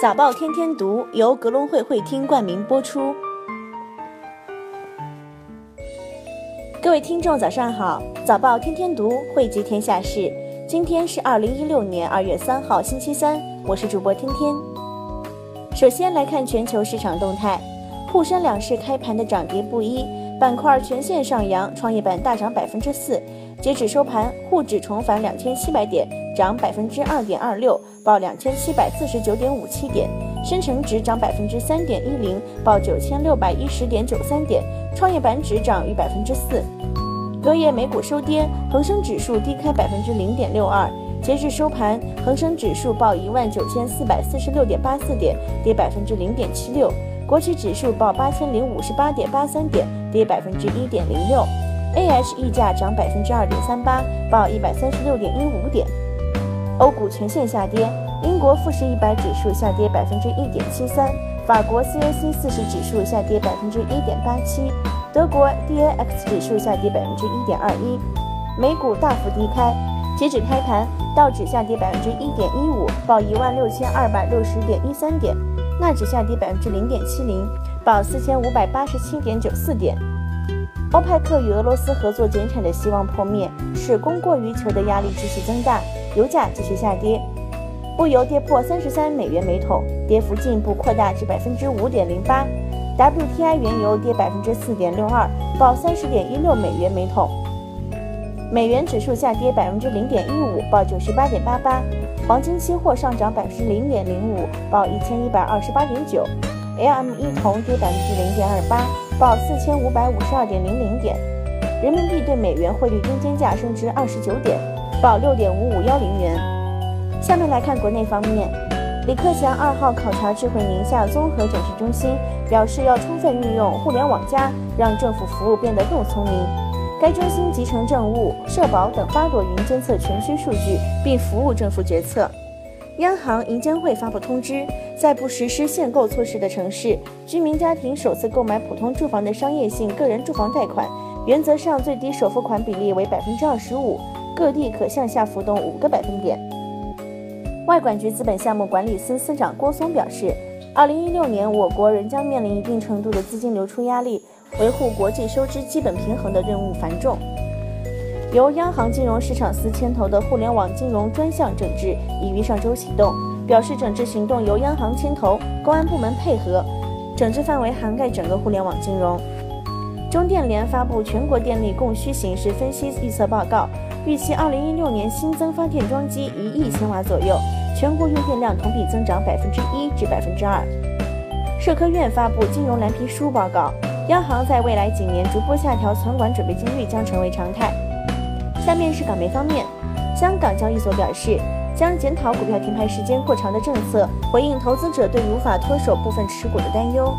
早报天天读由格隆汇会厅冠名播出。各位听众，早上好！早报天天读汇集天下事，今天是二零一六年二月三号，星期三，我是主播天天。首先来看全球市场动态，沪深两市开盘的涨跌不一，板块全线上扬，创业板大涨百分之四。截止收盘，沪指重返两千七百点，涨百分之二点二六，报两千七百四十九点五七点；深成指涨百分之三点一零，报九千六百一十点九三点；创业板指涨逾百分之四。隔夜美股收跌，恒生指数低开百分之零点六二，截至收盘，恒生指数报一万九千四百四十六点八四点，跌百分之零点七六；国企指数报八千零五十八点八三点，跌百分之一点零六。A H 溢价涨百分之二点三八，报一百三十六点一五点。欧股全线下跌，英国富时一百指数下跌百分之一点七三，法国 C A C 四十指数下跌百分之一点八七，德国 D A X 指数下跌百分之一点二一。美股大幅低开，截止开盘，道指下跌百分之一点一五，报一万六千二百六十点一三点；纳指下跌百分之零点七零，报四千五百八十七点九四点。欧派克与俄罗斯合作减产的希望破灭，使供过于求的压力继续增大，油价继续下跌，布油跌破三十三美元每桶，跌幅进一步扩大至百分之五点零八。WTI 原油跌百分之四点六二，报三十点一六美元每桶。美元指数下跌百分之零点一五，报九十八点八八。黄金期货上涨百分之零点零五，报一千一百二十八点九。LME 铜跌百分之零点二八，报四千五百五十二点零零点。人民币对美元汇率中间价升至二十九点，报六点五五幺零元。下面来看国内方面，李克强二号考察智慧宁夏综合展示中心，表示要充分运用“互联网加”，让政府服务变得更聪明。该中心集成政务、社保等八朵云监测全区数据，并服务政府决策。央行、银监会发布通知，在不实施限购措施的城市，居民家庭首次购买普通住房的商业性个人住房贷款，原则上最低首付款比例为百分之二十五，各地可向下浮动五个百分点。外管局资本项目管理司司长郭松表示，二零一六年我国仍将面临一定程度的资金流出压力，维护国际收支基本平衡的任务繁重。由央行金融市场司牵头的互联网金融专项整治已于上周启动，表示整治行动由央行牵头，公安部门配合，整治范围涵盖整个互联网金融。中电联发布全国电力供需形势分析预测报告，预期二零一六年新增发电装机一亿千瓦左右，全国用电量同比增长百分之一至百分之二。社科院发布金融蓝皮书报告，央行在未来几年逐步下调存款准备金率将成为常态。下面是港媒方面，香港交易所表示，将检讨股票停牌时间过长的政策，回应投资者对无法脱手部分持股的担忧。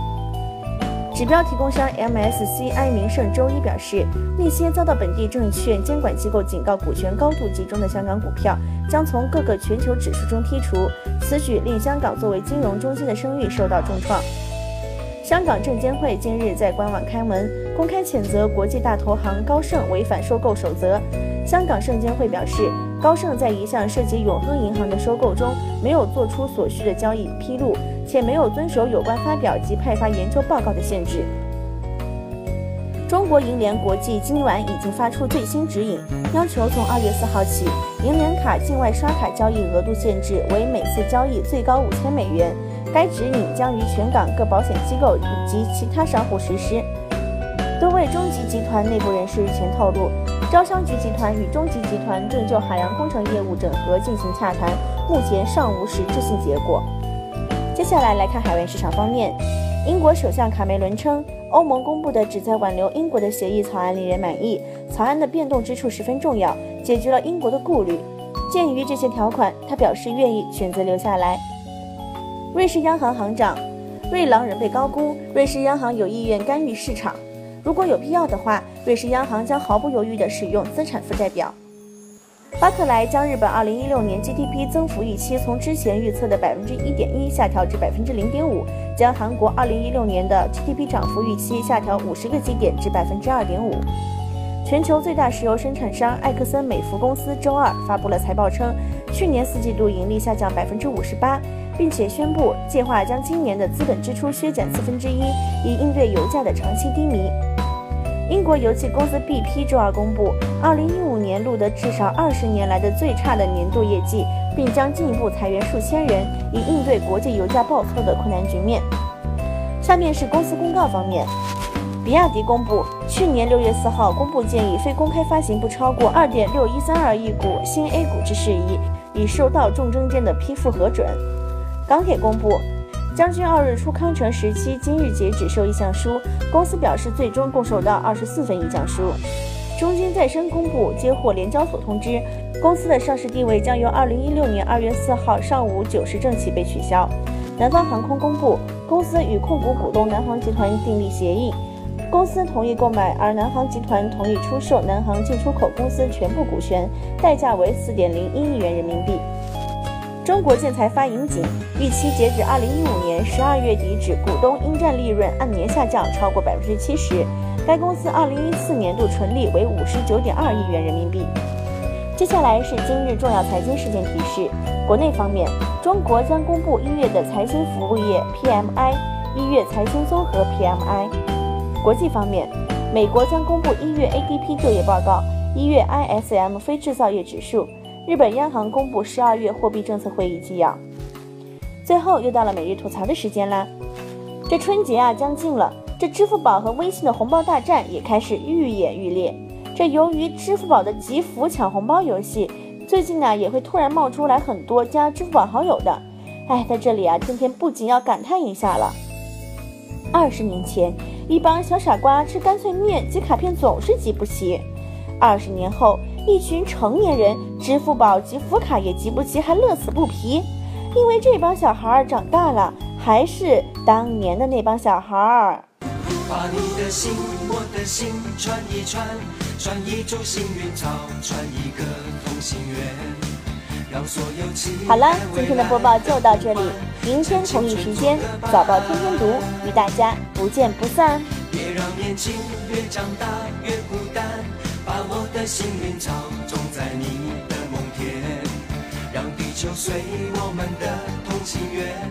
指标提供商 MSCI 名胜周一表示，那些遭到本地证券监管机构警告股权高度集中的香港股票，将从各个全球指数中剔除。此举令香港作为金融中心的声誉受到重创。香港证监会今日在官网开门，公开谴责国际大投行高盛违反收购守则。香港证监会表示，高盛在一项涉及永亨银行的收购中，没有做出所需的交易披露，且没有遵守有关发表及派发研究报告的限制。中国银联国际今晚已经发出最新指引，要求从二月四号起，银联卡境外刷卡交易额度限制为每次交易最高五千美元。该指引将于全港各保险机构以及其他商户实施。多位中集集团内部人士日前透露。招商局集团与中集集团正就海洋工程业务整合进行洽谈，目前尚无实质性结果。接下来来看海外市场方面，英国首相卡梅伦称，欧盟公布的旨在挽留英国的协议草案令人满意，草案的变动之处十分重要，解决了英国的顾虑。鉴于这些条款，他表示愿意选择留下来。瑞士央行行长瑞郎仍被高估，瑞士央行有意愿干预市场。如果有必要的话，瑞士央行将毫不犹豫地使用资产负债表。巴克莱将日本2016年 GDP 增幅预期从之前预测的百分之一点一下调至百分之零点五，将韩国2016年的 GDP 涨幅预期下调五十个基点至百分之二点五。全球最大石油生产商埃克森美孚公司周二发布了财报称，去年四季度盈利下降百分之五十八，并且宣布计划将今年的资本支出削减四分之一，以应对油价的长期低迷。英国油气公司 BP 周二公布，2015年录得至少二十年来的最差的年度业绩，并将进一步裁员数千人，以应对国际油价暴挫的困难局面。下面是公司公告方面。比亚迪公布，去年六月四号公布建议非公开发行不超过二点六一三二亿股新 A 股之事宜，已收到众证监的批复核准。港铁公布，将军澳日出康城时期今日截止收意向书，公司表示最终共收到二十四份意向书。中金再生公布接获联交所通知，公司的上市地位将由二零一六年二月四号上午九时正起被取消。南方航空公布，公司与控股股东南航集团订立协议。公司同意购买，而南航集团同意出售南航进出口公司全部股权，代价为四点零一亿元人民币。中国建材发盈警，预期截止二零一五年十二月底止，股东应占利润按年下降超过百分之七十。该公司二零一四年度纯利为五十九点二亿元人民币。接下来是今日重要财经事件提示：国内方面，中国将公布一月的财新服务业 PMI，一月财新综合 PMI。国际方面，美国将公布一月 ADP 就业报告，一月 ISM 非制造业指数。日本央行公布十二月货币政策会议纪要。最后又到了每日吐槽的时间啦！这春节啊将近了，这支付宝和微信的红包大战也开始愈演愈烈。这由于支付宝的集福抢红包游戏，最近呢也会突然冒出来很多加支付宝好友的。哎，在这里啊，今天不仅要感叹一下了。二十年前。一帮小傻瓜吃干脆面集卡片总是集不齐，二十年后，一群成年人支付宝集福卡也集不齐，还乐此不疲，因为这帮小孩儿长大了，还是当年的那帮小孩儿。把你的心，我的心串一串，串一株幸运草，串一个同心圆。好了，今天的播报就到这里，明天同一时间早报天天读，与大家不见不散。别让年轻越长大越孤单，把我的幸运草种在你的梦田，让地球随我们的同心圆。